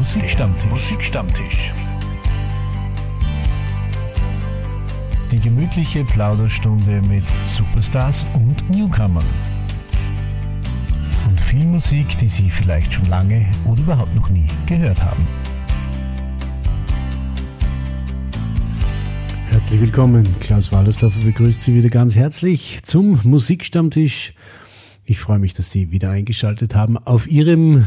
Musikstammtisch. Musikstammtisch. Die gemütliche Plauderstunde mit Superstars und Newcomern. Und viel Musik, die Sie vielleicht schon lange oder überhaupt noch nie gehört haben. Herzlich willkommen. Klaus Wallersdorfer begrüßt Sie wieder ganz herzlich zum Musikstammtisch. Ich freue mich, dass Sie wieder eingeschaltet haben auf Ihrem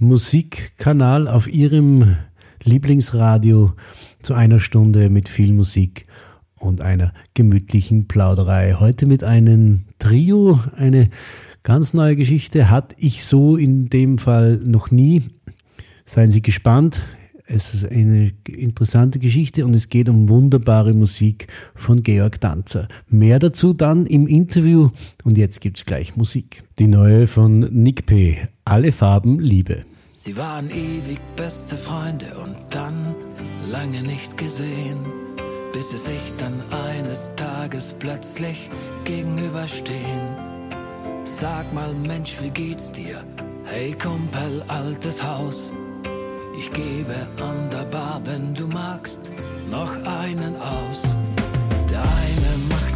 Musikkanal, auf Ihrem Lieblingsradio zu einer Stunde mit viel Musik und einer gemütlichen Plauderei. Heute mit einem Trio, eine ganz neue Geschichte, hatte ich so in dem Fall noch nie. Seien Sie gespannt. Es ist eine interessante Geschichte und es geht um wunderbare Musik von Georg Danzer. Mehr dazu dann im Interview und jetzt gibt's gleich Musik. Die neue von Nick P. Alle Farben Liebe. Sie waren ewig beste Freunde und dann lange nicht gesehen, bis sie sich dann eines Tages plötzlich gegenüberstehen. Sag mal Mensch, wie geht's dir? Hey Kumpel, altes Haus ich gebe an der Bar, wenn du magst, noch einen aus. Der eine macht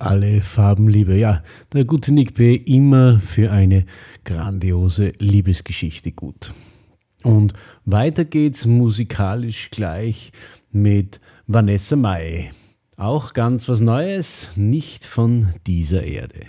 alle Farben liebe. Ja, der gute Nick B. immer für eine grandiose Liebesgeschichte gut. Und weiter geht's musikalisch gleich mit Vanessa Mai. Auch ganz was Neues, nicht von dieser Erde.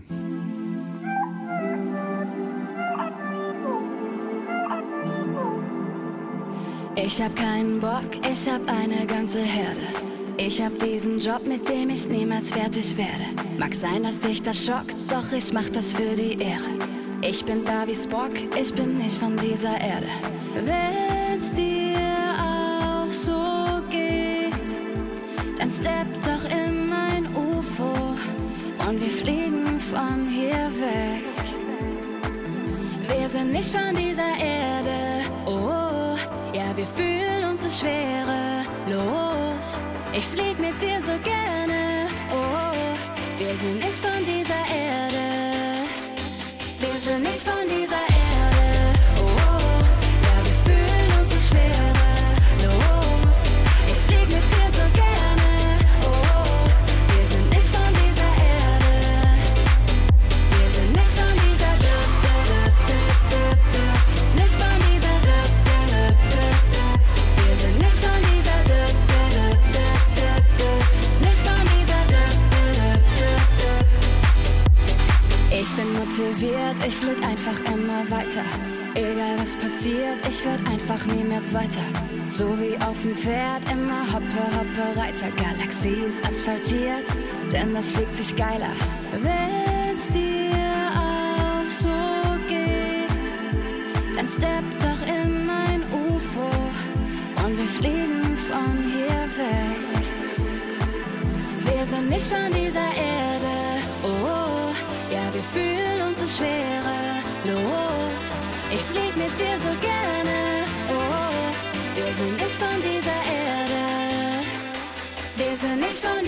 Ich hab keinen Bock, ich hab eine ganze Herde. Ich hab diesen Job, mit dem ich niemals fertig werde. Mag sein, dass dich das schockt, doch ich mach das für die Ehre. Ich bin da wie Spock, ich bin nicht von dieser Erde. Wenn's dir auch so geht, dann stepp doch in mein UFO und wir fliegen von hier weg. Wir sind nicht von dieser Erde, oh, ja, wir fühlen uns so schwere. Los, ich flieg mit dir so gerne, einfach immer weiter. Egal was passiert, ich werd einfach nie mehr Zweiter. So wie auf dem Pferd, immer hoppe, hoppe, Reiter. Galaxie ist asphaltiert, denn das fliegt sich geiler. Wenn's dir auch so geht, dann stepp doch in mein UFO und wir fliegen von hier weg. Wir sind nicht von dieser Erde, oh, ja, wir fühlen uns so schwere. Los, ich flieg mit dir so gerne, oh, wir sind nicht von dieser Erde. Wir sind nicht von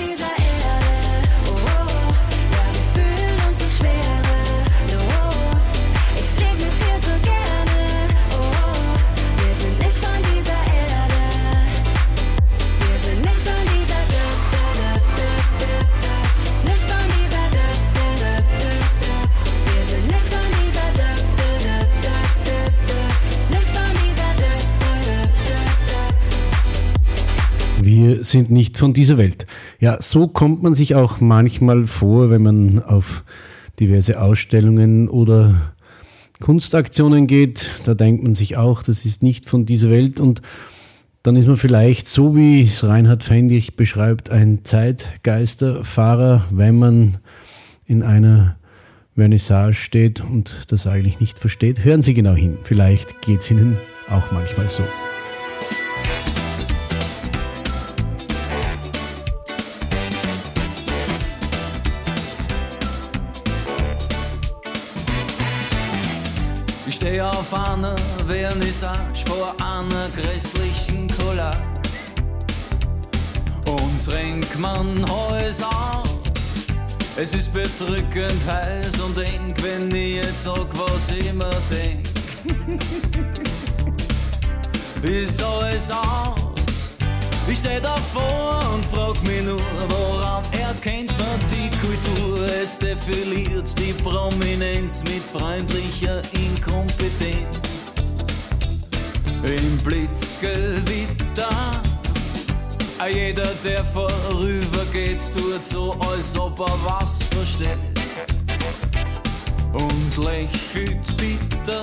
sind nicht von dieser Welt. Ja, so kommt man sich auch manchmal vor, wenn man auf diverse Ausstellungen oder Kunstaktionen geht. Da denkt man sich auch, das ist nicht von dieser Welt und dann ist man vielleicht, so wie es Reinhard Fendrich beschreibt, ein Zeitgeisterfahrer, wenn man in einer Vernissage steht und das eigentlich nicht versteht. Hören Sie genau hin, vielleicht geht es Ihnen auch manchmal so. Ich stehe auf einer Vernissage vor einer grässlichen Collage und trink man Häus aus. Es ist bedrückend heiß und eng, wenn ich jetzt sag, was ich mir denk. ist alles aus. Ich steh davor und frag mich nur, woran erkennt man die Kultur? Es defiliert die Prominenz mit freundlicher Inkompetenz. Im Blitzgewitter, a jeder, der vorübergeht, tut so, als ob er was versteht und lächelt bitter.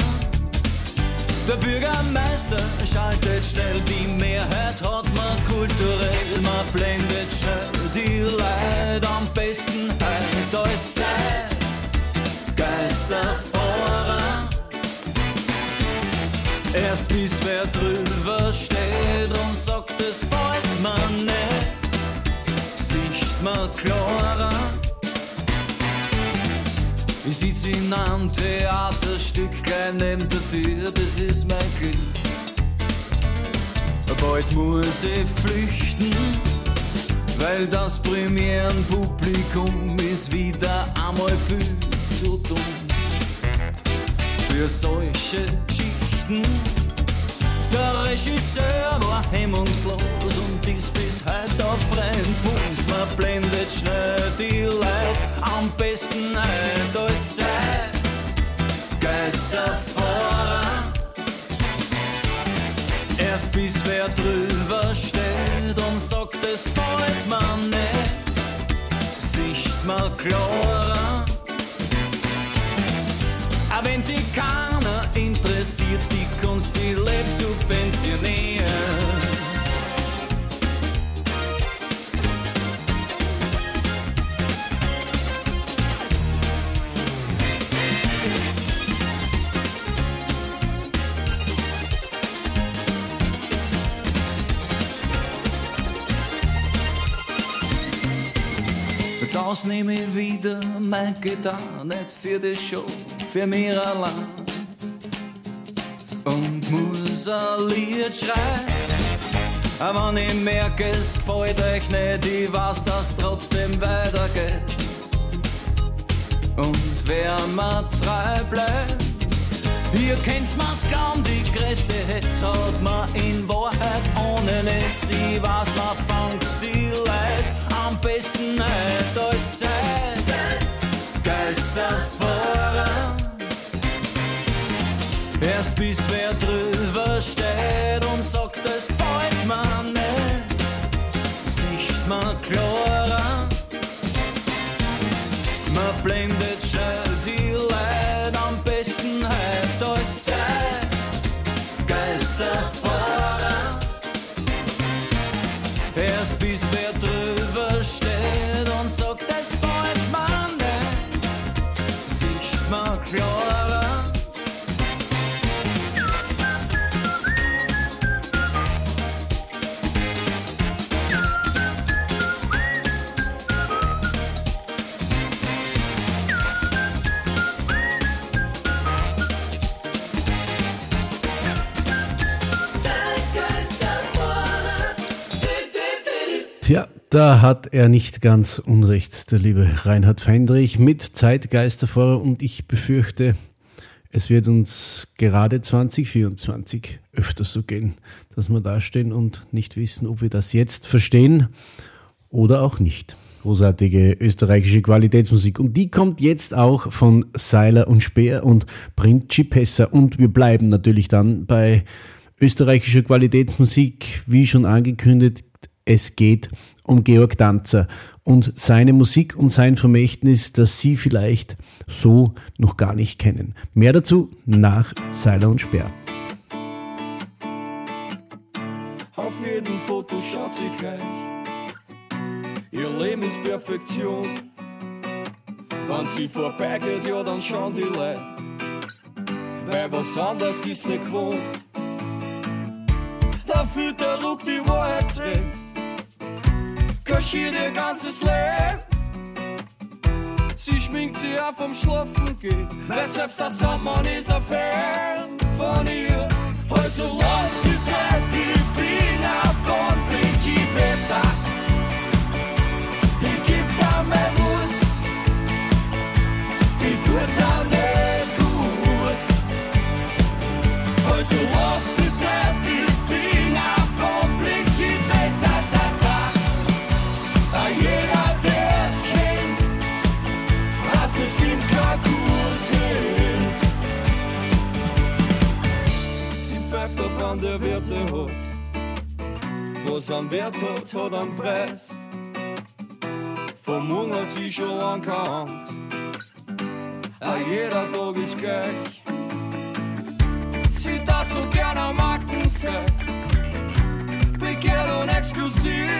Der Bürgermeister schaltet schnell, die Mehrheit hat man kulturell, man blendet schnell die Leute am besten halt als Zeit. Geisterfahrer, erst bis wer drüber steht und sagt, es gefällt mir nicht, sicht man klarer. Ich sitz in einem Theaterstück gleich neben der Tür, das ist mein Glück. Bald muss ich flüchten, weil das Premierenpublikum ist wieder einmal viel zu dumm für solche Geschichten. Der Regisseur war hemmungslos und ist bis heute auf freien Fuß. Man blendet schnell die Leute, am besten halt als Zeit. Geisterfahrer, erst bis wer drüber steht und sagt, es gefällt mir nicht, sicht mal klarer. Aber wenn sie keiner interessiert, die Kunst, sie lebt pensioneren. Das nehme ich wieder mein Gitarre, nicht für die Show, für mehr allein. Und Musik ein Lied schreiben. Aber wenn ich merke, es gefällt euch nicht, ich weiß, dass trotzdem weitergeht. Und wer mir treu bleibt, ihr kennt's mir's kaum, die größte Hetz hat man in Wahrheit ohne nichts. Ich weiß, man fangt die Leid am besten nicht als Zeit. Geisterfahrer, erst bis wer drüber steht und sagt, es gefällt mir nicht, sicht man klarer. Man blendet da hat er nicht ganz Unrecht, der liebe Reinhard Fendrich mit Zeitgeisterfahrer und ich befürchte, es wird uns gerade 2024 öfters so gehen, dass wir dastehen und nicht wissen, ob wir das jetzt verstehen oder auch nicht. Großartige österreichische Qualitätsmusik. Und die kommt jetzt auch von Seiler und Speer und Principessa. Und wir bleiben natürlich dann bei österreichischer Qualitätsmusik, wie schon angekündigt. Es geht um Georg Danzer und seine Musik und sein Vermächtnis, das Sie vielleicht so noch gar nicht kennen. Mehr dazu nach Seiler und Speer. Auf jedem Foto schaut sie gleich. Ihr Leben ist Perfektion. Wenn sie vorbeigeht, ja, dann schauen die Leute. Weil was anderes ist nicht gewohnt. Da fühlt der Ruck die Wahrheit weg. Kaschiert ihr ganzes Leben. Sie schminkt sich auf vom Schlafen gehen. Weil selbst der Sommer ist ein Fan von ihr. Also lass die Finger von Principessa. Ich Was am Wert hat, hat am Preis. Vom Hunger hat sie schon lang keine Angst. Ah, jeder Tag ist gleich. Sie tat so gerne am Marken sein. Begehrt und exklusiv.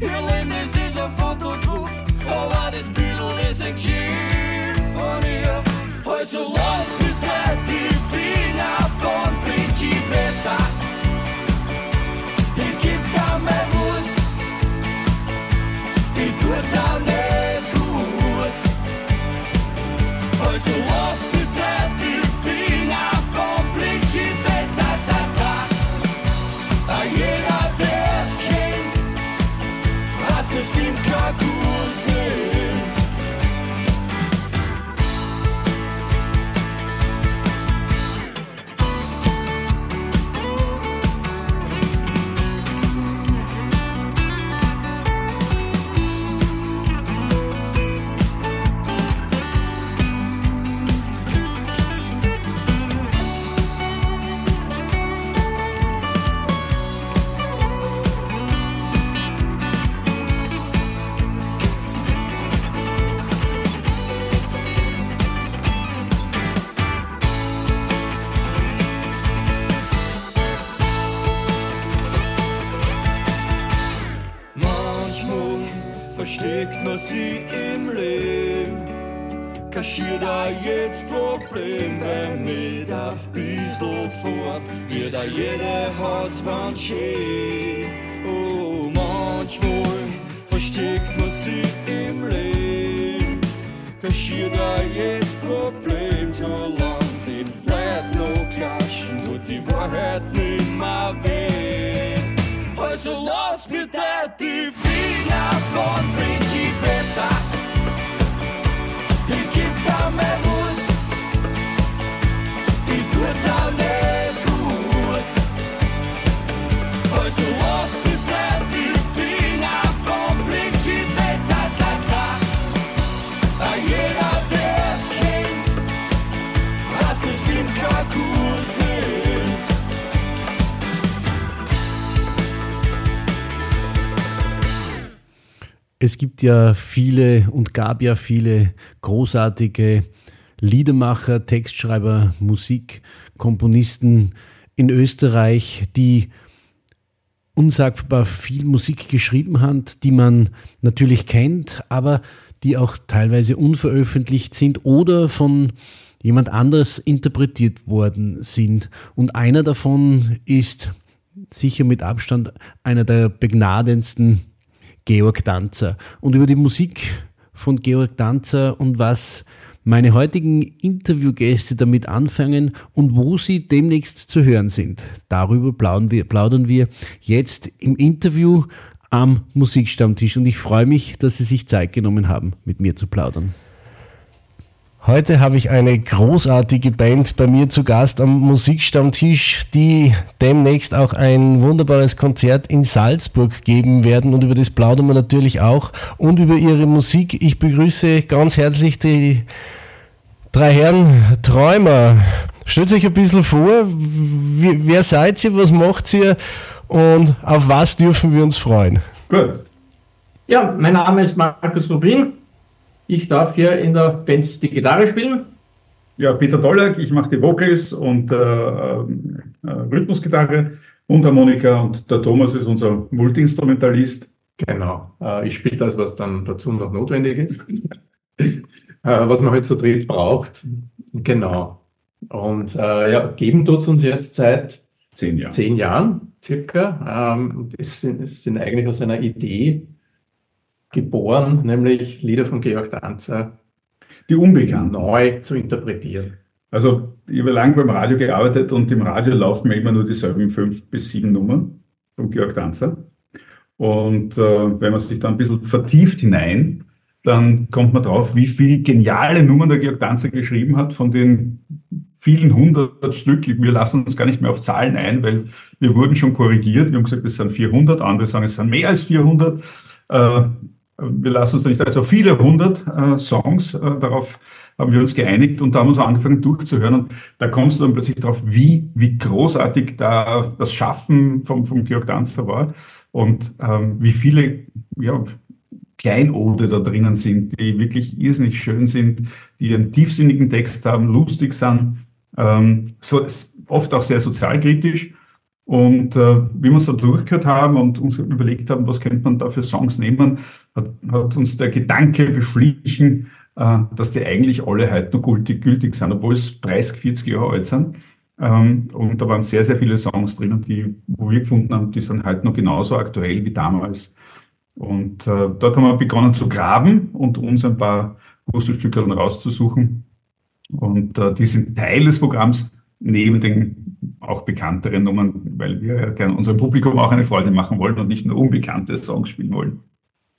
Ihr Leben, das ist ein Fotodruck. Aber das Bild ist ein Geschiff von ihr. Also lass bitte die Finger von Principessa. Man sie im Leben. Kaschiert da jetzt Problem, weil mit ein bisschen fort wird da jede Hauswand schön. Oh, manchmal versteckt man sie im Leben. Kaschiert da jedes Problem, solange die Leute noch klatschen, tut die Wahrheit nimmer weh. Also lass bitte die Finger von Vinci me Es gibt ja viele und gab ja viele großartige Liedermacher, Textschreiber, Musikkomponisten in Österreich, die unsagbar viel Musik geschrieben haben, die man natürlich kennt, aber die auch teilweise unveröffentlicht sind oder von jemand anderes interpretiert worden sind. Und einer davon ist sicher mit Abstand einer der begnadendsten Georg Danzer. Und über die Musik von Georg Danzer und was meine heutigen Interviewgäste damit anfangen und wo sie demnächst zu hören sind. Darüber plaudern wir, jetzt im Interview am Musikstammtisch und ich freue mich, dass Sie sich Zeit genommen haben, mit mir zu plaudern. Heute habe ich eine großartige Band bei mir zu Gast am Musikstammtisch, die demnächst auch ein wunderbares Konzert in Salzburg geben werden und über das plaudern wir natürlich auch und über ihre Musik. Ich begrüße ganz herzlich die drei Herren Träumer. Stellt euch ein bisschen vor, wer seid ihr, was macht ihr und auf was dürfen wir uns freuen? Gut. Ja, mein Name ist Markus Rubin. Ich darf hier in der Band die Gitarre spielen. Ja, Peter Dollack, ich mache die Vocals und äh, äh, Rhythmusgitarre und Harmonika und der Thomas ist unser Multiinstrumentalist. Genau. Äh, ich spiele das, was dann dazu noch notwendig ist. äh, was man halt so dritt braucht. Genau. Und äh, ja, geben tut es uns jetzt seit Zehn Jahre. zehn Jahren circa. Ähm, es, sind, es sind eigentlich aus einer Idee geboren, nämlich Lieder von Georg Danzer Die Unbekannten. neu zu interpretieren. Also ich habe lange beim Radio gearbeitet und im Radio laufen mir immer nur dieselben fünf bis sieben Nummern von Georg Danzer. Und äh, wenn man sich da ein bisschen vertieft hinein, dann kommt man drauf, wie viele geniale Nummern der Georg Danzer geschrieben hat, von den vielen hundert Stück. Wir lassen uns gar nicht mehr auf Zahlen ein, weil wir wurden schon korrigiert. Wir haben gesagt, es sind 400, andere sagen, es sind mehr als 400. Äh, wir lassen uns da nicht, also viele hundert äh, Songs, äh, darauf haben wir uns geeinigt und da haben uns auch angefangen durchzuhören und da kommst du dann plötzlich drauf, wie, wie großartig da das Schaffen vom, vom Georg Danzer war und ähm, wie viele ja, Kleinode da drinnen sind, die wirklich irrsinnig schön sind, die einen tiefsinnigen Text haben, lustig sind, ähm, so, oft auch sehr sozialkritisch. Und äh, wie wir uns da durchgehört haben und uns überlegt haben, was könnte man da für Songs nehmen, hat, hat uns der Gedanke beschlichen, äh, dass die eigentlich alle heute noch gültig, gültig sind, obwohl es 30, 40 Jahre alt sind. Ähm, und da waren sehr, sehr viele Songs drinnen, die, wo wir gefunden haben, die sind heute noch genauso aktuell wie damals. Und äh, dort haben wir begonnen zu graben und uns ein paar Puzzlestücke rauszusuchen. Und äh, die sind Teil des Programms neben den auch bekannteren Nummern, weil wir ja gerne unserem Publikum auch eine Freude machen wollen und nicht nur unbekannte Songs spielen wollen.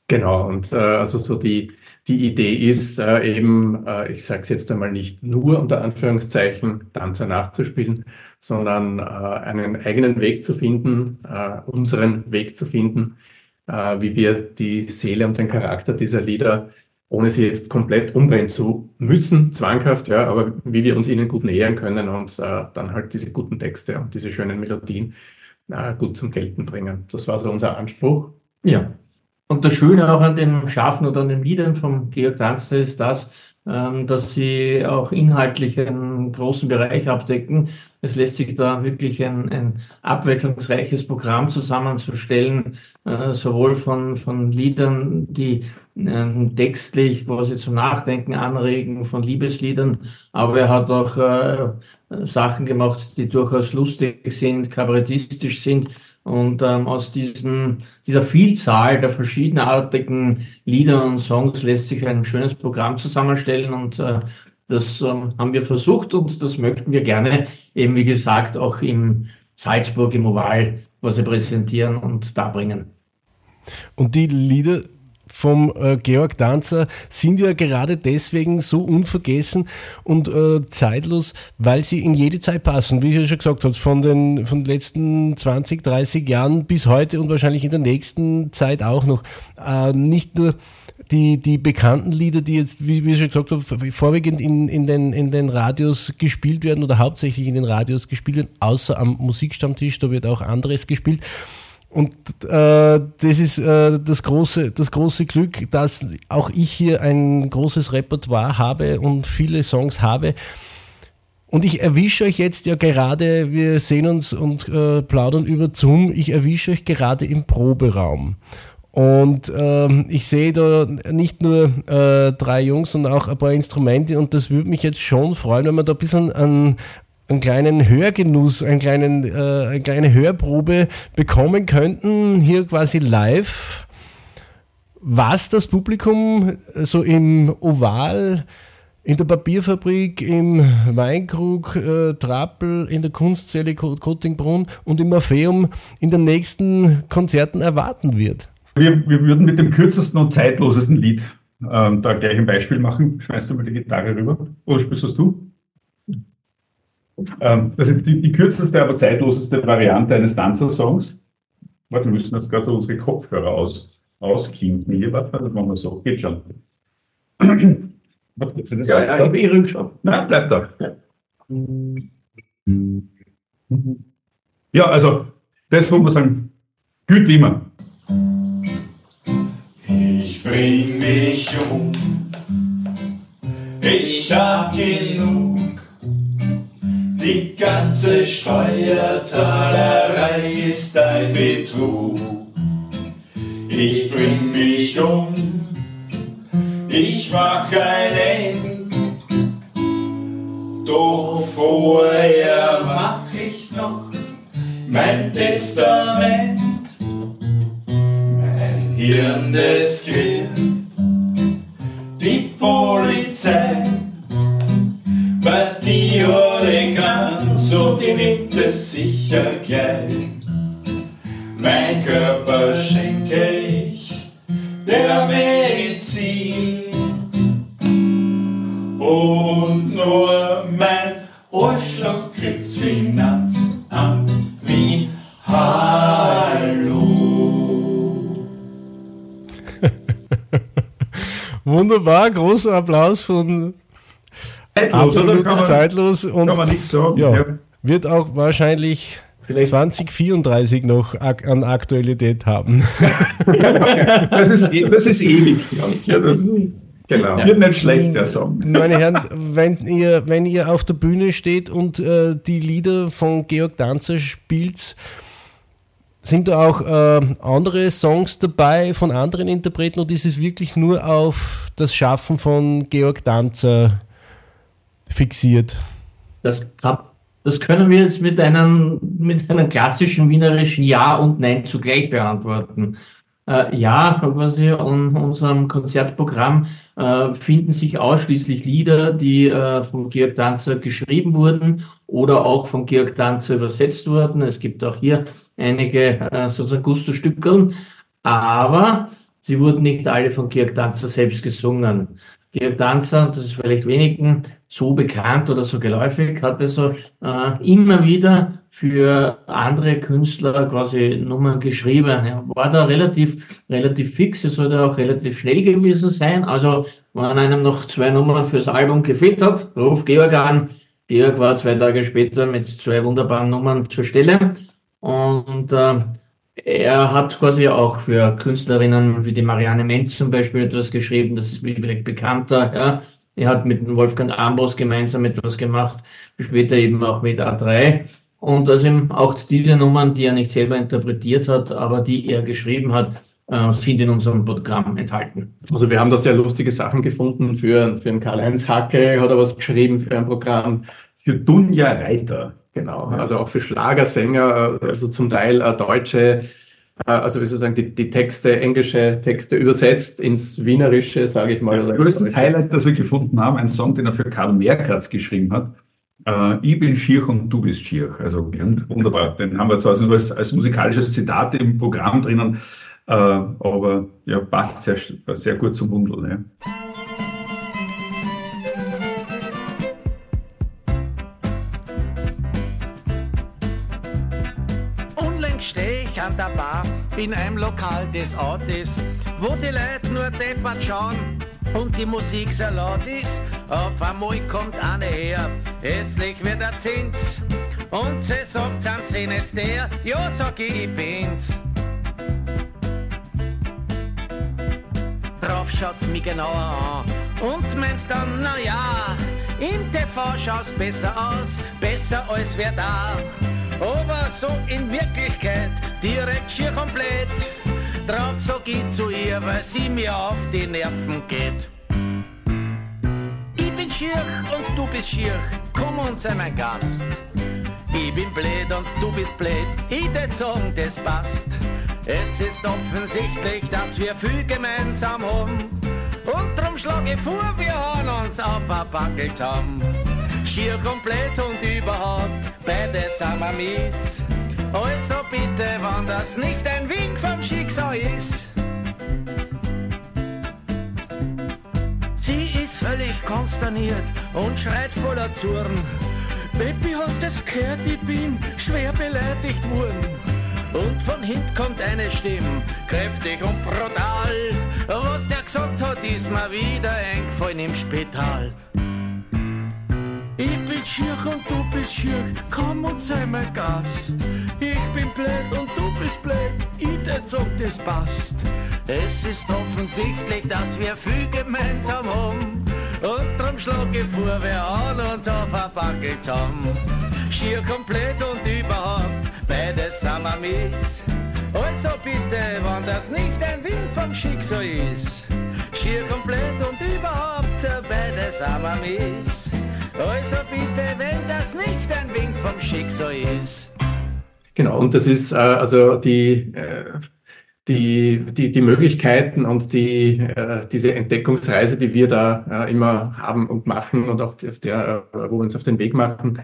Genau, und äh, also so die, die Idee ist äh, eben, äh, ich sage es jetzt einmal nicht nur unter Anführungszeichen, Tanzer nachzuspielen, sondern äh, einen eigenen Weg zu finden, äh, unseren Weg zu finden, äh, wie wir die Seele und den Charakter dieser Lieder, ohne sie jetzt komplett umbrennen zu müssen, zwanghaft, ja, aber wie wir uns ihnen gut nähern können und äh, dann halt diese guten Texte und diese schönen Melodien äh, gut zum Gelten bringen. Das war so unser Anspruch. Ja. Und das Schöne auch an den Schafen oder an den Liedern von Georg Danzer ist das, ähm, dass sie auch inhaltlich einen großen Bereich abdecken. Es lässt sich da wirklich ein, ein abwechslungsreiches Programm zusammenzustellen, äh, sowohl von, von Liedern, die äh, textlich quasi zum Nachdenken anregen, von Liebesliedern, aber er hat auch äh, Sachen gemacht, die durchaus lustig sind, kabarettistisch sind, und ähm, aus diesen, dieser Vielzahl der verschiedenartigen Lieder und Songs lässt sich ein schönes Programm zusammenstellen. Und äh, das ähm, haben wir versucht und das möchten wir gerne eben, wie gesagt, auch im Salzburg im Oval was präsentieren und darbringen. Und die Lieder vom äh, Georg Danzer sind ja gerade deswegen so unvergessen und äh, zeitlos, weil sie in jede Zeit passen. Wie ich ja schon gesagt habe, von den, von den letzten 20, 30 Jahren bis heute und wahrscheinlich in der nächsten Zeit auch noch. Äh, nicht nur die, die bekannten Lieder, die jetzt, wie, wie ich schon gesagt habe, vorwiegend in, in, den, in den Radios gespielt werden oder hauptsächlich in den Radios gespielt werden, außer am Musikstammtisch, da wird auch anderes gespielt. Und äh, das ist äh, das, große, das große Glück, dass auch ich hier ein großes Repertoire habe und viele Songs habe. Und ich erwische euch jetzt ja gerade, wir sehen uns und äh, plaudern über Zoom, ich erwische euch gerade im Proberaum. Und ähm, ich sehe da nicht nur äh, drei Jungs, sondern auch ein paar Instrumente und das würde mich jetzt schon freuen, wenn man da ein bisschen an, einen kleinen Hörgenuss, einen kleinen, äh, eine kleine Hörprobe bekommen könnten, hier quasi live, was das Publikum so im Oval, in der Papierfabrik, im Weinkrug, äh, Trappel, in der Kunstzelle Kottingbrunn und im Orpheum in den nächsten Konzerten erwarten wird. Wir, wir würden mit dem kürzesten und zeitlosesten Lied ähm, da gleich ein Beispiel machen. Schmeißt du mal die Gitarre rüber. Oder spielst du? Ähm, das ist die, die, kürzeste, aber zeitloseste Variante eines Danzer-Songs. Warte, wir müssen jetzt gerade so unsere Kopfhörer aus, ausklinken. Hier, warte, das machen wir so. Geht schon. warte, jetzt das ja, ja, ich habe eh rückschauen. Nein, bleib da. Ja. ja, also, das wo wir sagen, gut immer. Ich bring mich um, ich hab genug die ganze Steuerzahlerei ist ein Betrug. Ich bring mich um, ich mach ein End. Doch vorher mach ich noch mein Testament. Mein Hirn, das kennt Körper schenke ich der Medizin und nur mein Arschloch kriegt's Finanzamt Wien. Hallo. Wunderbar, großer Applaus von Zeitlos, Absolut man, zeitlos und kann man nichts sagen. Ja, ja. wird auch wahrscheinlich Vielleicht 2034 noch ak an Aktualität haben. das, ist, e-, das ist ewig. Ja, das, genau. Wird nicht schlecht, der Song. Meine Herren, wenn ihr, wenn ihr auf der Bühne steht und äh, die Lieder von Georg Danzer spielt, sind da auch äh, andere Songs dabei von anderen Interpreten oder ist es wirklich nur auf das Schaffen von Georg Danzer fixiert? Das, das können wir jetzt mit einem, mit einem klassischen wienerischen Ja und Nein zugleich beantworten. Äh, ja, quasi in unserem Konzertprogramm äh, finden sich ausschließlich Lieder, die äh, von Georg Danzer geschrieben wurden oder auch von Georg Danzer übersetzt wurden. Es gibt auch hier einige äh, sozusagen Gusto-Stückeln, aber sie wurden nicht alle von Georg Danzer selbst gesungen. Georg Danzer, das ist vielleicht wenigen so bekannt oder so geläufig, hat also äh, immer wieder für andere Künstler quasi Nummern geschrieben. Er war da relativ, relativ fix, es sollte auch relativ schnell gewesen sein. Also, wenn einem noch zwei Nummern fürs Album gefehlt hat, ruf Georg an. Georg war zwei Tage später mit zwei wunderbaren Nummern zur Stelle. Und äh, er hat quasi auch für Künstlerinnen wie die Marianne Menz zum Beispiel etwas geschrieben, das ist vielleicht bekannter, ja er hat mit Wolfgang Ambros gemeinsam etwas gemacht, später eben auch mit A3. Und also auch diese Nummern, die er nicht selber interpretiert hat, aber die er geschrieben hat, äh, sind in unserem Programm enthalten. Also wir haben da sehr lustige Sachen gefunden. Für, für Karl-Heinz Hacke hat er was geschrieben für ein Programm. Für Dunja Reiter Genau, also auch für Schlagersänger, also zum Teil äh, deutsche, äh, also wie soll ich sagen, die, die Texte, englische Texte übersetzt ins Wienerische, sage ich mal. Das größte Highlight, das wir gefunden haben, ein Song, den er für Karl Merkatz geschrieben hat. Äh, ich bin schier und du bist schier. Also wunderbar. Den haben wir zwar als, als musikalisches Zitat im Programm drinnen, äh, aber ja, passt sehr, sehr gut zum Wundel. Ne? An der Bar in einem Lokal des Ortes, wo die Leute nur deppert schauen und die Musik sehr laut ist. Auf einmal kommt eine her, hässlich wird der Zins. Und sie sagt, sind sie nicht der? Ja, sag ich, ich bin's. Drauf schaut's mich genauer an und meint dann, na ja, im TV schaut's besser aus, besser als wer da. Aber so in Wirklichkeit direkt schier komplett. Drauf sag ich zu ihr, weil sie mir auf die Nerven geht. Ich bin schier und du bist schier, komm und sei mein Gast. Ich bin blöd und du bist blöd, ich tät sagen, das passt. Es ist offensichtlich, dass wir viel gemeinsam haben. Und drum schlag ich vor, wir haben uns auf ein Backel zusammen. Schier komplett und überhaupt, beide sind wir mies. Also bitte, wann das nicht ein Wink vom Schicksal ist. Sie ist völlig konsterniert und schreit voller Zorn. Baby, hast es gehört, ich bin schwer beleidigt worden. Und von hinten kommt eine Stimme, kräftig und brutal. Was der gesagt hat, ist mir wieder eingefallen im Spital. Ich bin schier und du bist schier, komm und sei mein Gast. Ich bin blöd und du bist blöd, ich tät sag, das passt. Es ist offensichtlich, dass wir viel gemeinsam haben. Und drum schlag ich vor, wir hauen uns auf ein Backel zusammen. Schier komplett und überhaupt, beides sind wir mies. Also bitte, wenn das nicht ein Wink vom Schicksal ist. Schier komplett und überhaupt, beides sind wir mies. Also bitte, wenn das nicht ein Wink vom Schicksal ist. Genau, und das ist äh, also die, äh, die, die, die Möglichkeiten und die, äh, diese Entdeckungsreise, die wir da äh, immer haben und machen und auf, auf der, äh, wo wir uns auf den Weg machen,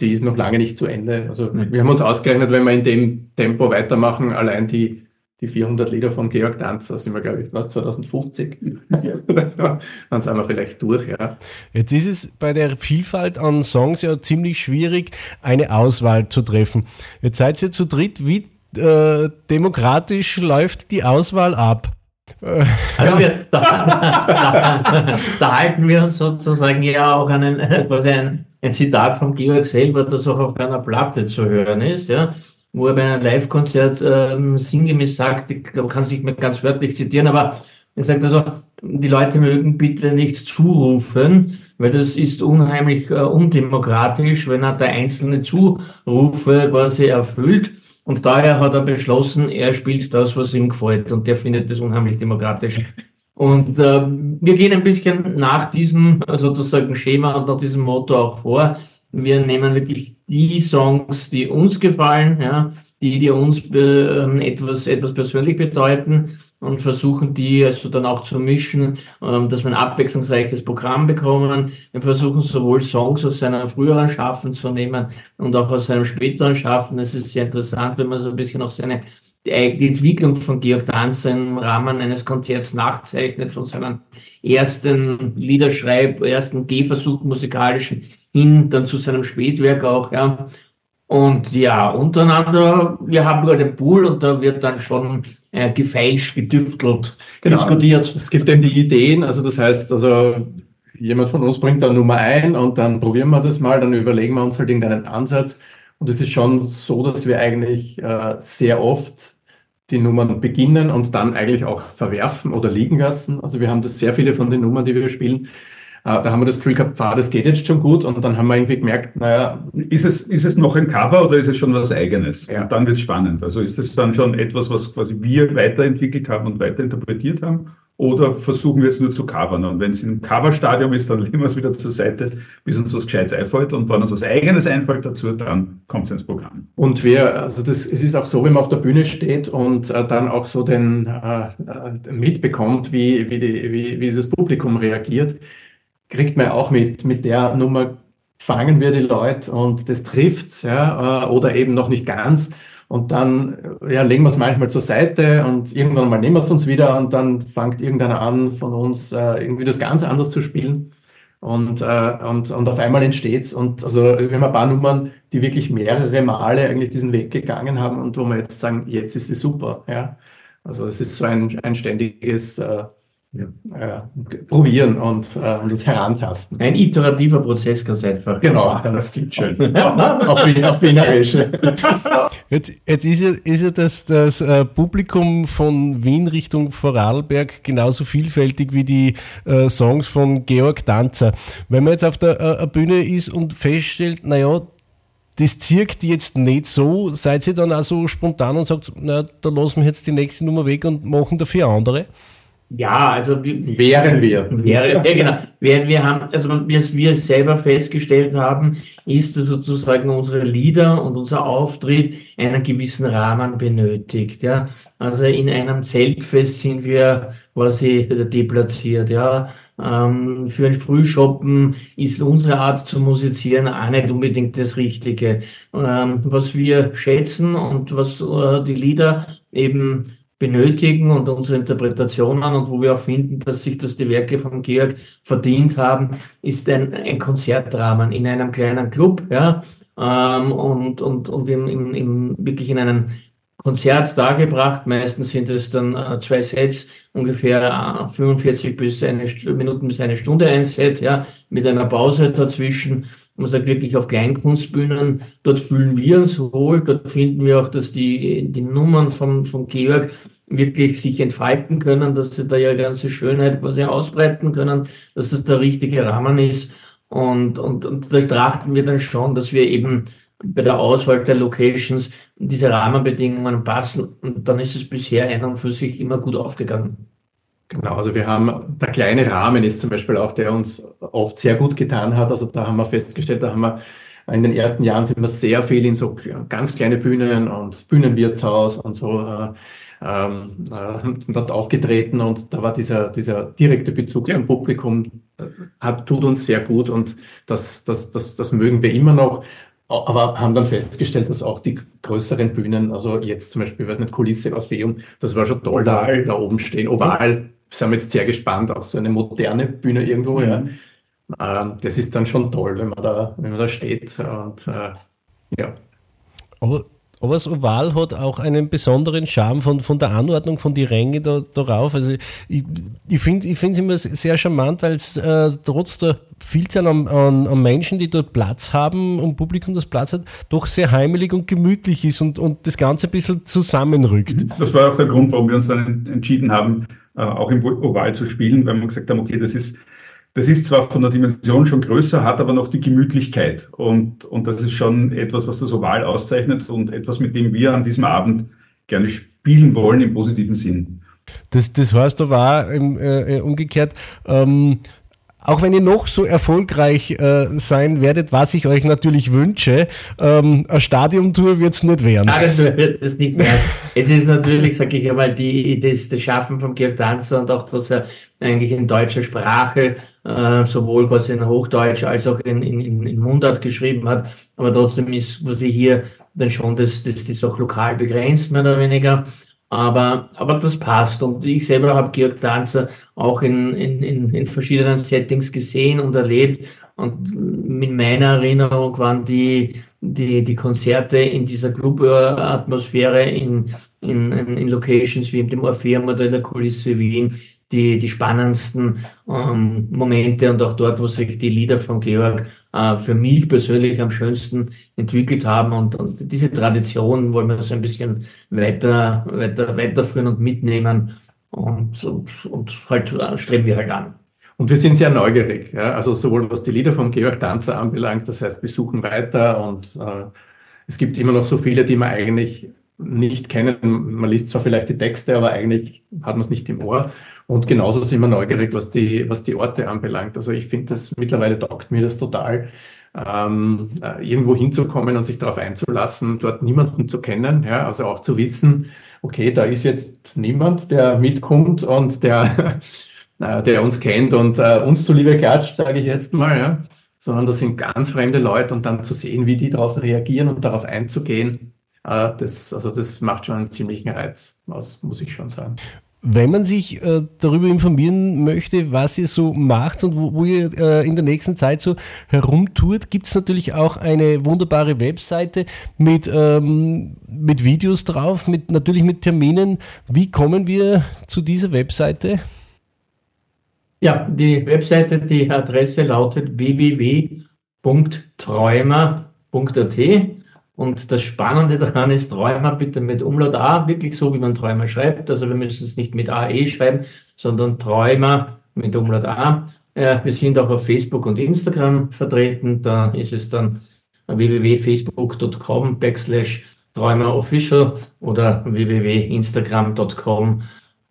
die ist noch lange nicht zu Ende. Also wir haben uns ausgerechnet, wenn wir in dem Tempo weitermachen, allein die, die 400 Lieder von Georg Danzer sind wir, glaube ich, was, 2050? Dann sind wir vielleicht durch, ja. Jetzt ist es bei der Vielfalt an Songs ja ziemlich schwierig, eine Auswahl zu treffen. Jetzt seid ihr zu dritt. Wie äh, demokratisch läuft die Auswahl ab? Also wir, da, da, halten wir uns sozusagen ja auch einen, quasi ein, ein Zitat von Georg selber, das auch auf einer Platte zu hören ist, ja, wo er bei einem Live-Konzert ähm, sinngemäß sagt, ich kann es nicht mehr ganz wörtlich zitieren, aber er sagt also, die Leute mögen bitte nicht zurufen, weil das ist unheimlich äh, undemokratisch, wenn er der einzelne Zurufe quasi erfüllt. Und daher hat er beschlossen, er spielt das, was ihm gefällt. Und der findet das unheimlich demokratisch. Und äh, wir gehen ein bisschen nach diesem sozusagen Schema und nach diesem Motto auch vor. Wir nehmen wirklich die Songs, die uns gefallen, ja, die, die uns äh, etwas, etwas persönlich bedeuten und versuchen die also dann auch zu mischen, ähm, dass wir ein abwechslungsreiches Programm bekommen. Wir versuchen sowohl Songs aus seinem früheren Schaffen zu nehmen und auch aus seinem späteren Schaffen. Es ist sehr interessant, wenn man so ein bisschen auch seine die Entwicklung von Georg Danzer im Rahmen eines Konzerts nachzeichnet, von seinem ersten Liederschreib, ersten Gehversuch musikalischen hin, dann zu seinem Spätwerk auch, ja. Und ja, untereinander, wir haben nur den Pool und da wird dann schon äh, gefeilscht, gedüftelt, Genau. diskutiert. Es gibt eben die Ideen, also das heißt, also jemand von uns bringt da Nummer ein und dann probieren wir das mal, dann überlegen wir uns halt irgendeinen Ansatz. Und es ist schon so, dass wir eigentlich äh, sehr oft die Nummern beginnen und dann eigentlich auch verwerfen oder liegen lassen. Also wir haben das sehr viele von den Nummern, die wir spielen. Äh, da haben wir das Gefühl gehabt, pfah, das geht jetzt schon gut. Und dann haben wir irgendwie gemerkt, naja, Ist es, ist es noch ein Cover oder ist es schon was Eigenes? Ja. Und dann wird es spannend. Also ist es dann schon etwas, was quasi wir weiterentwickelt haben und weiterinterpretiert haben? oder versuchen wir es nur zu covern. Und wenn es im Coverstadium ist, dann legen wir es wieder zur Seite, bis uns was Gescheites einfällt. Und wenn uns was Eigenes einfällt dazu, dann kommt es ins Programm. Und wir, also das, es ist auch so, wenn man auf der Bühne steht und äh, dann auch so den äh, äh mitbekommt, wie, wie, die, wie, wie das Publikum reagiert, kriegt man auch mit, mit der Nummer fangen wir die Leute und das trifft ja, äh, oder eben noch nicht ganz. Und dann ja, legen wir es manchmal zur Seite und irgendwann mal nehmen wir es uns wieder und dann fängt irgendeiner an von uns äh, irgendwie das ganz anders zu spielen. Und, äh, und, und auf einmal entsteht's. Und also wir haben ein paar Nummern, die wirklich mehrere Male eigentlich diesen Weg gegangen haben und wo wir jetzt sagen, jetzt ist sie super. Ja? Also es ist so ein, ein ständiges äh, ja, probieren und, äh, das herantasten. Ein iterativer Prozess ganz einfach. Genau, das klingt schön. auf, auf Wienerisch. Jetzt, jetzt ist ja, ist ja das, das äh, Publikum von Wien Richtung Vorarlberg genauso vielfältig wie die äh, Songs von Georg Danzer. Wenn man jetzt auf der äh, Bühne ist und feststellt, naja, das zirkt jetzt nicht so, seid ihr dann auch so spontan und sagt, na, da lassen wir jetzt die nächste Nummer weg und machen dafür andere? Ja, also wären wir. Wäre, ja, genau. Wären wir haben, also was wir selber festgestellt haben, ist, dass sozusagen unsere Lieder und unser Auftritt einen gewissen Rahmen benötigt. Ja, also in einem Zeltfest sind wir quasi deplatziert. Ja, ähm, für ein Frühshoppen ist unsere Art zu musizieren auch nicht unbedingt das Richtige. Ähm, was wir schätzen und was äh, die Lieder eben benötigen und unsere Interpretationen und wo wir auch finden, dass sich das die Werke von Georg verdient haben, ist ein, ein Konzertrahmen in einem kleinen Club, ja, ähm, und, und, und im, im, im, wirklich in einem Konzert dargebracht. Meistens sind es dann äh, zwei Sets, ungefähr äh, 45 bis eine Minuten bis eine Stunde ein Set, ja, mit einer Pause dazwischen. Man sagt wirklich auf Kleinkunstbühnen, dort fühlen wir uns wohl, dort finden wir auch, dass die, die Nummern von, von Georg wirklich sich entfalten können, dass sie da ihre ganze Schönheit quasi ausbreiten können, dass das der richtige Rahmen ist. Und, und, und da trachten wir dann schon, dass wir eben bei der Auswahl der Locations diese Rahmenbedingungen passen. Und dann ist es bisher ein und für sich immer gut aufgegangen. Genau, also wir haben, der kleine Rahmen ist zum Beispiel auch, der uns oft sehr gut getan hat. Also da haben wir festgestellt, da haben wir in den ersten Jahren sind wir sehr viel in so ganz kleine Bühnen und Bühnenwirtshaus und so äh, ähm, äh, dort aufgetreten und da war dieser, dieser direkte Bezug zum Publikum, äh, hat, tut uns sehr gut und das, das, das, das mögen wir immer noch. Aber haben dann festgestellt, dass auch die größeren Bühnen, also jetzt zum Beispiel, ich weiß nicht, Kulisse Orpheum, das war schon toll, da, da oben stehen. Oval sind wir jetzt sehr gespannt, auch so eine moderne Bühne irgendwo, mhm. ja. Ähm, das ist dann schon toll, wenn man da, wenn man da steht und äh, ja. Aber, aber das Oval hat auch einen besonderen Charme von, von der Anordnung von die Ränge da, darauf. Also ich, ich finde es immer sehr charmant, weil es äh, trotz der Vielzahl an, an, an, Menschen, die dort Platz haben und Publikum das Platz hat, doch sehr heimelig und gemütlich ist und, und das Ganze ein bisschen zusammenrückt. Das war auch der Grund, warum wir uns dann entschieden haben, äh, auch im Oval zu spielen, weil wir gesagt haben, okay, das ist, das ist zwar von der Dimension schon größer, hat aber noch die Gemütlichkeit. Und, und das ist schon etwas, was das Oval auszeichnet und etwas, mit dem wir an diesem Abend gerne spielen wollen im positiven Sinn. Das, das heißt aber auch äh, umgekehrt, ähm, auch wenn ihr noch so erfolgreich äh, sein werdet, was ich euch natürlich wünsche, ähm, eine Stadiontour wird es nicht werden. Nein, das wird es nicht werden. es ist natürlich, sage ich einmal, die, das, das Schaffen von Georg Danzer und auch, was er eigentlich in deutscher Sprache, äh, sowohl quasi in Hochdeutsch als auch in, in, in Mundart geschrieben hat. Aber trotzdem ist quasi hier dann schon das, das, das auch lokal begrenzt, mehr oder weniger. Aber, aber das passt. Und ich selber habe Georg Danzer auch in, in, in, verschiedenen Settings gesehen und erlebt. Und mit meiner Erinnerung waren die, die, die Konzerte in dieser Club-Atmosphäre in, in, in Locations wie dem Orpheum oder in der Kulisse Wien die, die spannendsten ähm, Momente und auch dort, wo sich die Lieder von Georg äh, für mich persönlich am schönsten entwickelt haben. Und, und diese Tradition wollen wir so ein bisschen weiter, weiter, weiterführen und mitnehmen. Und, und, und halt äh, streben wir halt an. Und wir sind sehr neugierig, ja? also sowohl was die Lieder von Georg Danzer anbelangt, das heißt, wir suchen weiter und äh, es gibt immer noch so viele, die man eigentlich nicht kennen. Man liest zwar vielleicht die Texte, aber eigentlich hat man es nicht im Ohr. Und genauso sind wir neugierig, was die, was die Orte anbelangt. Also ich finde das mittlerweile taugt mir das total, ähm, äh, irgendwo hinzukommen und sich darauf einzulassen, dort niemanden zu kennen. Ja, also auch zu wissen, okay, da ist jetzt niemand, der mitkommt und der, äh, der uns kennt und äh, uns zuliebe klatscht, sage ich jetzt mal, ja. Sondern das sind ganz fremde Leute und dann zu sehen, wie die darauf reagieren und darauf einzugehen, äh, das, also das macht schon einen ziemlichen Reiz aus, muss ich schon sagen. Wenn man sich äh, darüber informieren möchte, was ihr so macht und wo, wo ihr äh, in der nächsten Zeit so herumtourt, gibt es natürlich auch eine wunderbare Webseite mit, ähm, mit Videos drauf, mit, natürlich mit Terminen. Wie kommen wir zu dieser Webseite? Ja, die Webseite, die Adresse lautet www.träumer.at. Und das Spannende daran ist, Träumer bitte mit Umlaut A, wirklich so, wie man Träumer schreibt. Also wir müssen es nicht mit AE schreiben, sondern Träumer mit Umlaut A. Äh, wir sind auch auf Facebook und Instagram vertreten. Da ist es dann www.facebook.com backslash Träumer oder www.instagram.com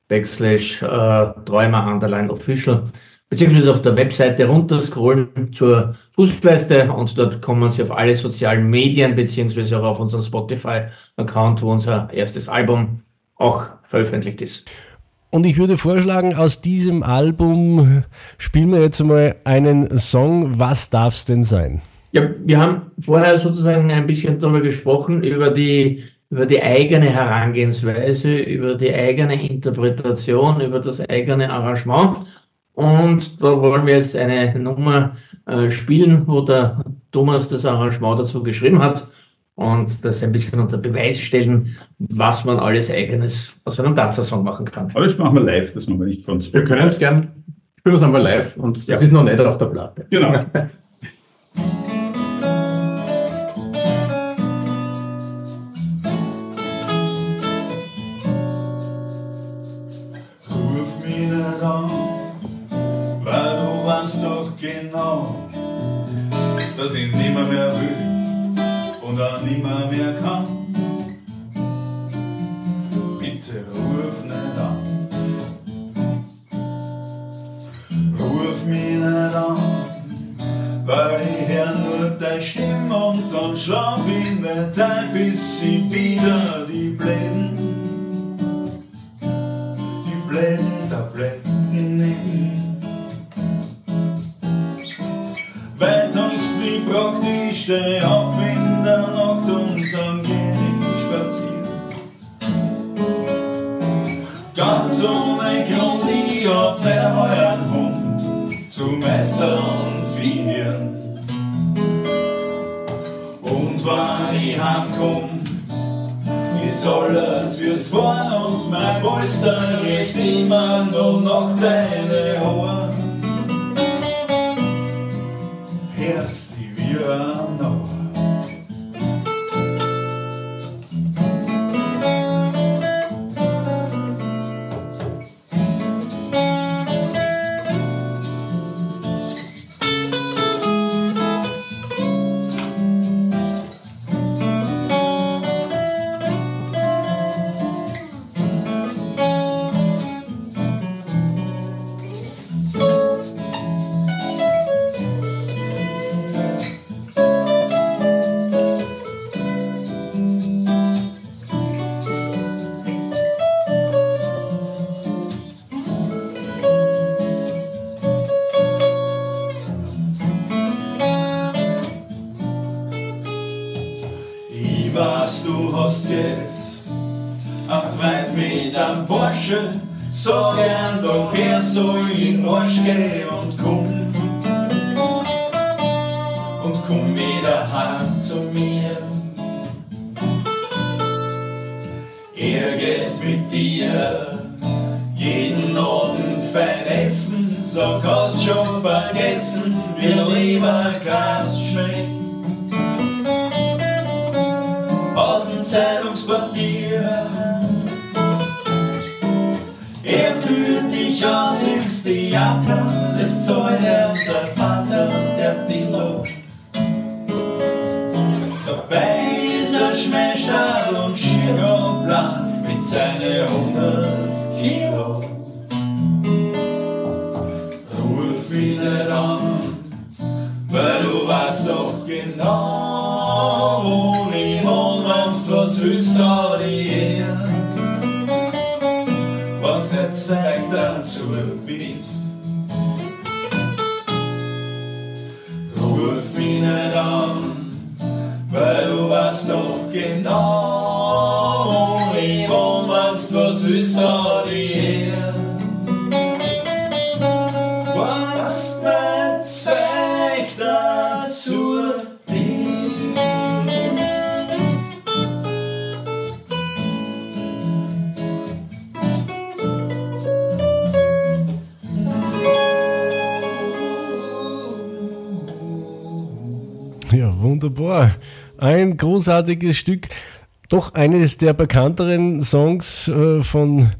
backslash äh, Träumer underline official beziehungsweise auf der Webseite runterscrollen zur Fußleiste und dort kommen Sie auf alle sozialen Medien beziehungsweise auch auf unseren Spotify-Account, wo unser erstes Album auch veröffentlicht ist. Und ich würde vorschlagen, aus diesem Album spielen wir jetzt mal einen Song. Was darf es denn sein? Ja, wir haben vorher sozusagen ein bisschen darüber gesprochen, über die, über die eigene Herangehensweise, über die eigene Interpretation, über das eigene Arrangement. Und da wollen wir jetzt eine Nummer äh, spielen, wo der Thomas das Arrangement dazu geschrieben hat und das ein bisschen unter Beweis stellen, was man alles eigenes aus einem Tanzersong machen kann. Aber das machen wir live, das machen wir nicht von Wir können es gern, spielen wir es einmal live und das ist noch nicht auf der Platte. Genau. dass ich nimmer mehr will und auch nimmer mehr kann. Bitte ruf nicht an. Ruf mich nicht an, weil ich hör nur deine Stimme und dann schlaf ich nicht ein, bis sie wieder in Arsch gehen und komm. Und komm wieder heim zu mir. Er geht mit dir jeden Abend fein essen. So kannst schon vergessen, wie Leberkas schmeckt. Theater ist so der Vater der die los. Dabei ist er Beiserschmeißer und Schirobler mit seinen 100 Kilo. Ruf wieder an, weil du weißt doch genau, wo niemand was wüsste. Weißt doch großartiges Stück. Doch eines der bekannteren Songs äh, von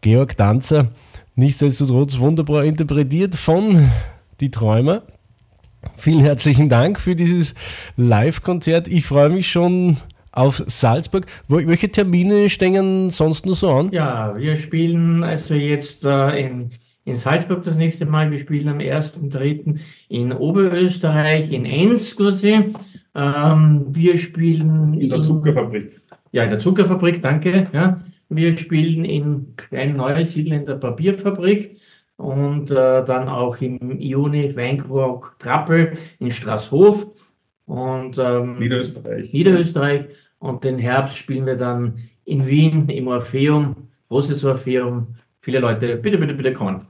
Georg Danzer. Nichtsdestotrotz wunderbar interpretiert von Die Träumer. Vielen herzlichen Dank für dieses Live-Konzert. Ich freue mich schon auf Salzburg. Wel- Welche Termine stehen sonst noch so an? Ja, wir spielen also jetzt äh, in, in Salzburg das nächste Mal. Wir spielen am 1.3. in Oberösterreich, in Enns quasi. Ähm, wir spielen In der Zuckerfabrik. Ja, in der Zuckerfabrik, danke. Ja. Wir spielen in Klein Neusiedl in der Papierfabrik und äh, dann auch im Juni Weinkrog Trappel in Straßhof und ähm, Niederösterreich. Niederösterreich. Und den Herbst spielen wir dann in Wien im Orpheum, großes Orpheum. Viele Leute, bitte, bitte, bitte kommen.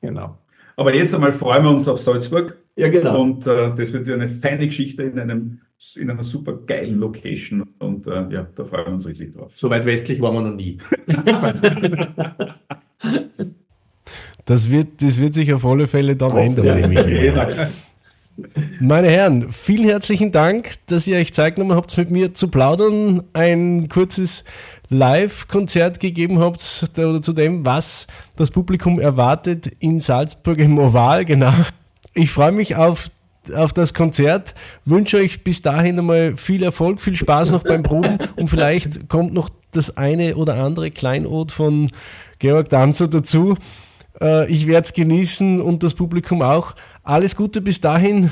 Genau. Aber jetzt einmal freuen wir uns auf Salzburg. Ja, genau. Und äh, das wird ja eine feine Geschichte in, einem, in einer super geilen Location. Und äh, ja, da freuen wir uns riesig drauf. So weit westlich waren wir noch nie. Das wird, das wird sich auf alle Fälle dann ändern, ja. nehme ich mal. Ja. Meine Herren, vielen herzlichen Dank, dass ihr euch Zeit genommen habt, mit mir zu plaudern, ein kurzes Live-Konzert gegeben habt oder zu dem, was das Publikum erwartet in Salzburg im Oval, genau. Ich freue mich auf, auf das Konzert, wünsche euch bis dahin einmal viel Erfolg, viel Spaß noch beim Proben und vielleicht kommt noch das eine oder andere Kleinod von Georg Danzer dazu. Äh, Ich werde es genießen und das Publikum auch. Alles Gute bis dahin.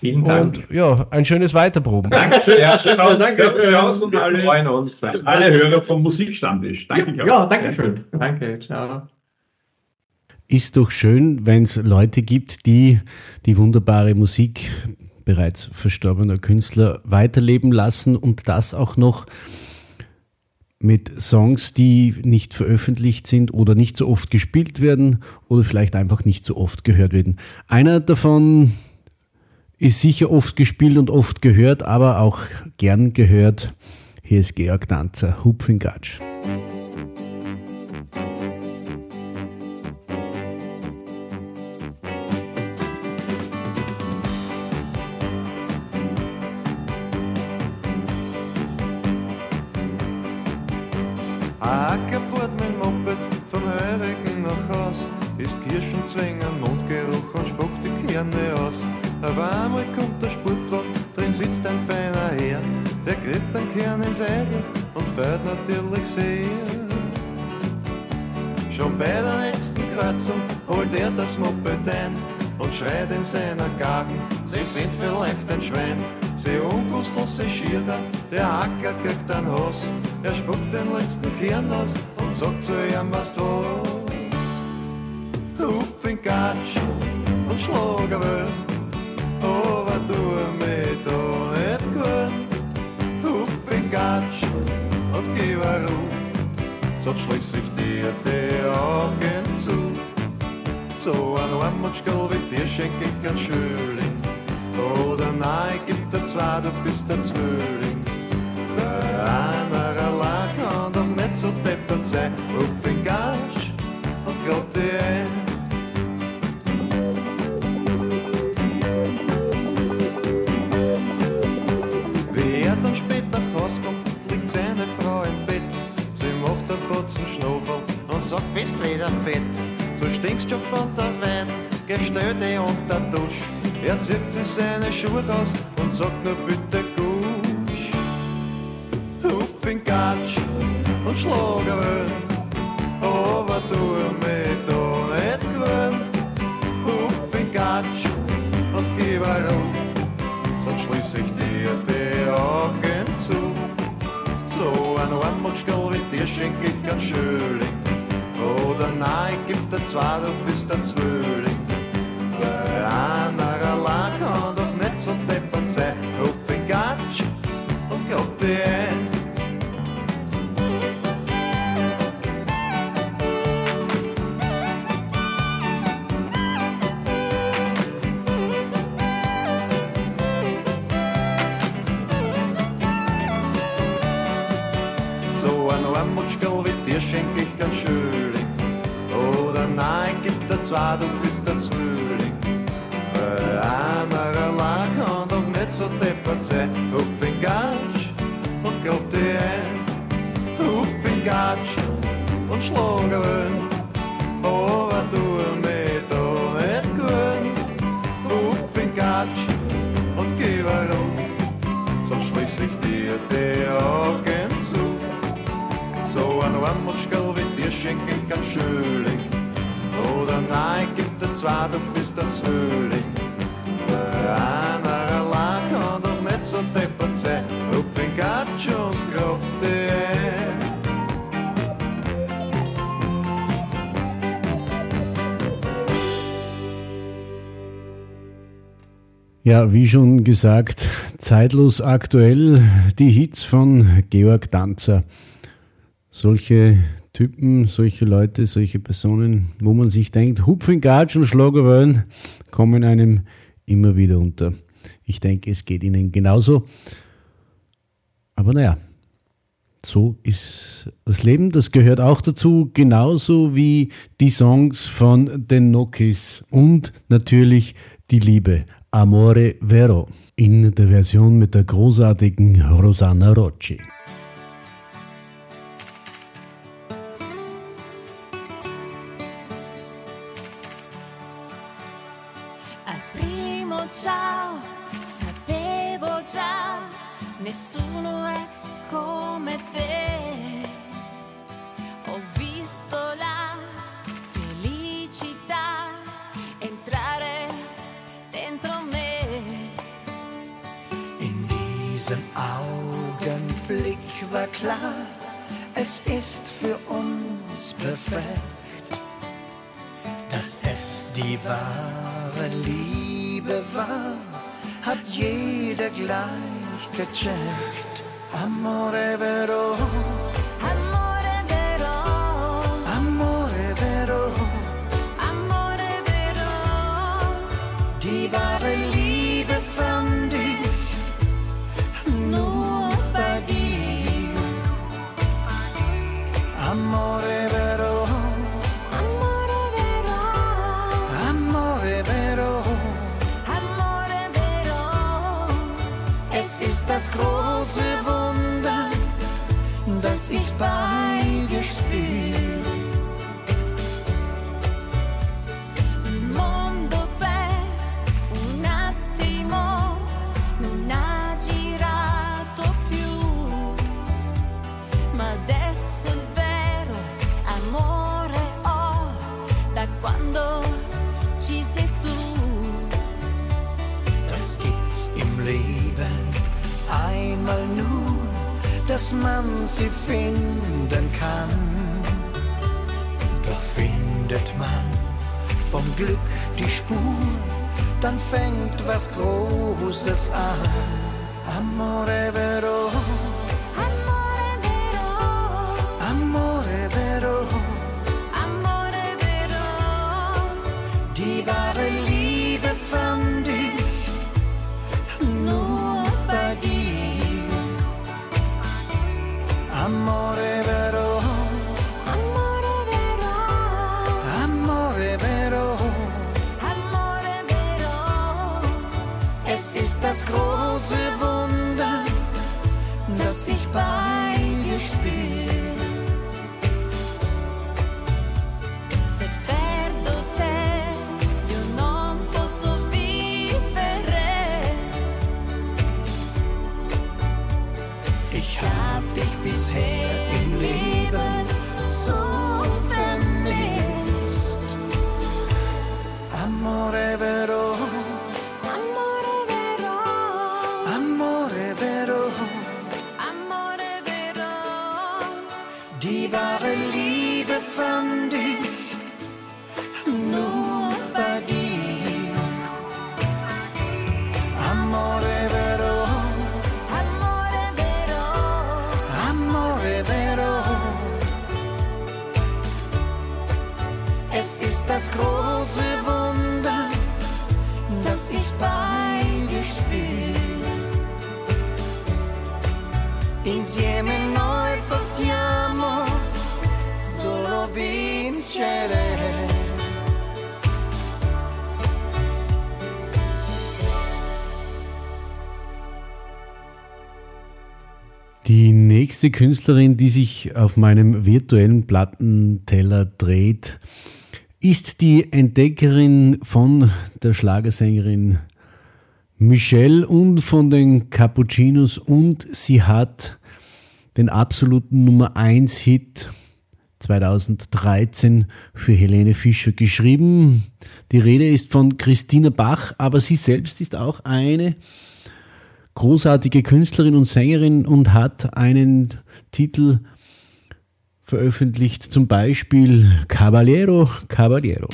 Vielen Dank. Und ja, ein schönes Weiterproben. Danke sehr. Danke. Servus Klaus und Wir alle, freuen uns. alle Hörer vom Musikstammtisch. Danke, Klaus. Ja, danke schön. Danke, ciao. Ist doch schön, wenn es Leute gibt, die die wunderbare Musik bereits verstorbener Künstler weiterleben lassen und das auch noch mit Songs, die nicht veröffentlicht sind oder nicht so oft gespielt werden oder vielleicht einfach nicht so oft gehört werden. Einer davon ist sicher oft gespielt und oft gehört, aber auch gern gehört. Hier ist Georg Danzer, Hupfingatsch. Acker bin Gatsch und Schlagerin, aber du mit da nicht gewöhnt. Hupf in Gatsch und gib herum, sonst schließ ich dir die Augen zu. So ein Armutschgel wie dir schenke ich kein Schöling. oder nein, gib dir zwei, du bist ein Zwilling. Weil einer allein kann doch nicht so deppert sein, Hupf in Gatsch und glaub dir Dir schenk ich ein Schöling. Oder nein, gib dir zwei, du bist ein Zwilling. Weil einer allein kann doch nicht so deppert sein. Hupf in Gatsch und glaub dir ein. Gatsch und schlag ein. Aber tu mir da nicht gut. Gatsch und geh warum. Sonst schließ ich dir die Augen. So ein Armutschgirl wie dir schenk ich ein Schöling. Oder nein, gib dir zwei, du bist ein Zwilling. Weil einer allein kann doch nicht so deppert sein. Hupf in Gatsch und grob. Ja, wie schon gesagt, zeitlos aktuell die Hits von Georg Danzer. Solche Typen, solche Leute, solche Personen, wo man sich denkt, Hupfen, Gatsch und Schlagerwellen kommen einem immer wieder unter. Ich denke, es geht ihnen genauso. Aber naja, so ist das Leben, das gehört auch dazu, genauso wie die Songs von den Nokis und natürlich die Liebe, Amore Vero, in der Version mit der großartigen Rosanna Rocci. Klar, es ist für uns perfekt, dass es die wahre Liebe war, hat jeder gleich gecheckt. Amore vero, sie finden kann. Doch findet man vom Glück die Spur, dann fängt was Großes an. Amore vero, nächste Künstlerin, die sich auf meinem virtuellen Plattenteller dreht, ist die Entdeckerin von der Schlagersängerin Michelle und von den Cappuccinos und sie hat den absoluten Nummer 1 Hit 2013 für Helene Fischer geschrieben. Die Rede ist von Christina Bach, aber sie selbst ist auch eine großartige Künstlerin und Sängerin und hat einen Titel veröffentlicht, zum Beispiel Caballero, Caballero.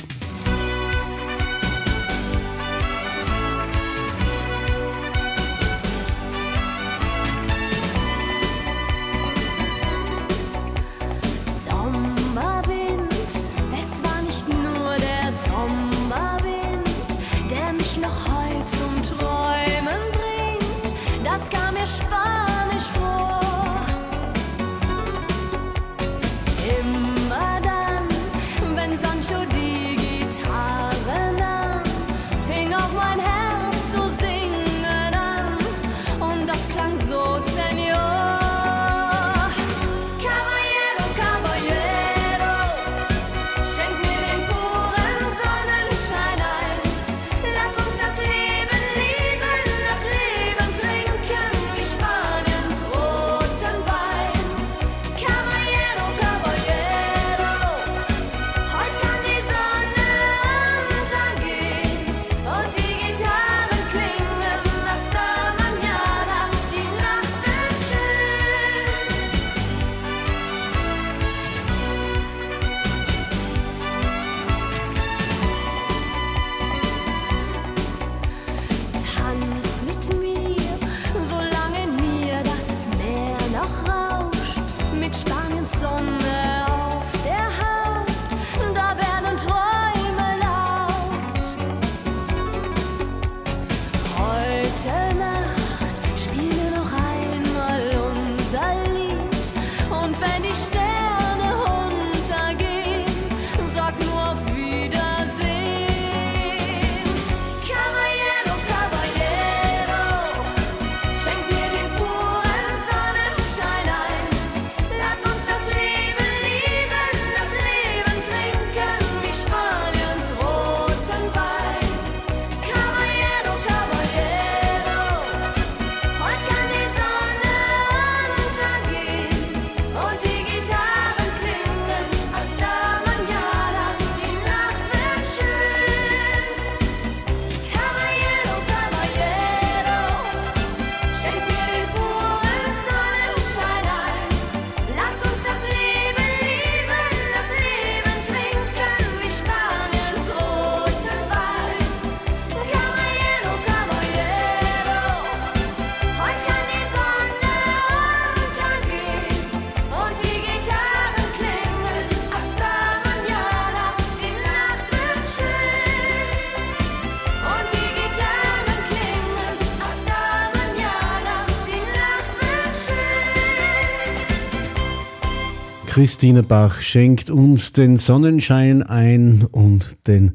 Christine Bach schenkt uns den Sonnenschein ein und den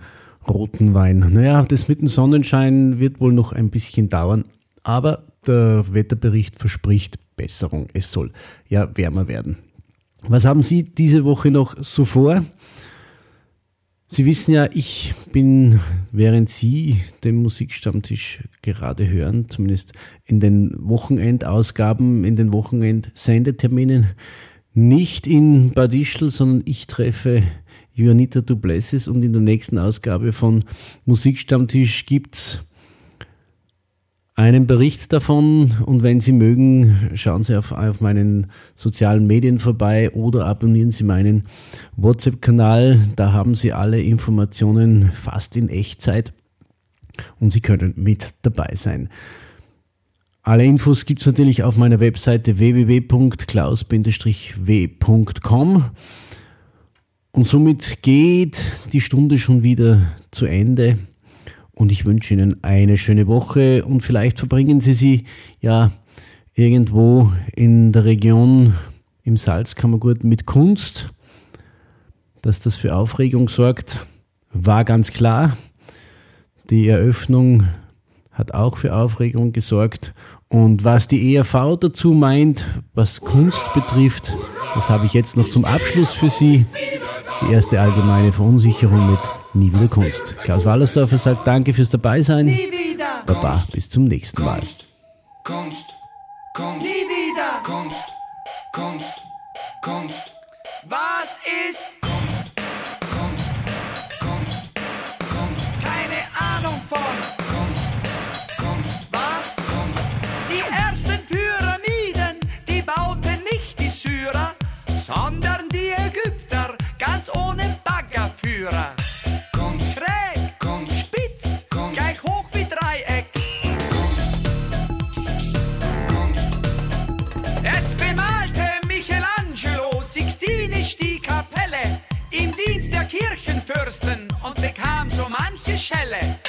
roten Wein. Naja, das mit dem Sonnenschein wird wohl noch ein bisschen dauern, aber der Wetterbericht verspricht Besserung. Es soll ja wärmer werden. Was haben Sie diese Woche noch so vor? Sie wissen ja, ich bin, während Sie den Musikstammtisch gerade hören, zumindest in den Wochenendausgaben, in den Wochenendsendeterminen, nicht in Bad Ischl, sondern ich treffe Juanita Duplessis und in der nächsten Ausgabe von Musikstammtisch gibt's einen Bericht davon und wenn Sie mögen, schauen Sie auf, auf meinen sozialen Medien vorbei oder abonnieren Sie meinen WhatsApp-Kanal. Da haben Sie alle Informationen fast in Echtzeit und Sie können mit dabei sein. Alle Infos gibt es natürlich auf meiner Webseite www.klaus-w.com. Und somit geht die Stunde schon wieder zu Ende. Und ich wünsche Ihnen eine schöne Woche und vielleicht verbringen Sie sie ja irgendwo in der Region im Salzkammergut mit Kunst. Dass das für Aufregung sorgt, war ganz klar. Die Eröffnung hat auch für Aufregung gesorgt und was die ERV dazu meint, was Kunst betrifft, das habe ich jetzt noch zum Abschluss für Sie. Die erste allgemeine Verunsicherung mit Nie wieder Kunst. Klaus Wallersdorfer sagt Danke fürs Dabeisein. Nie wieder. Baba, bis zum nächsten Mal. Kunst, Kunst, Kunst, Nie wieder. Kunst, Kunst, Kunst. Was ist Kunst? Kunst, Kunst, Kunst. Keine Ahnung von. Die ersten Pyramiden, die bauten nicht die Syrer, sondern die Ägypter, ganz ohne Baggerführer. Schräg, spitz, gleich hoch wie Dreieck. Es bemalte Michelangelo Sixtinisch die Kapelle im Dienst der Kirchenfürsten und bekam so manche Schelle.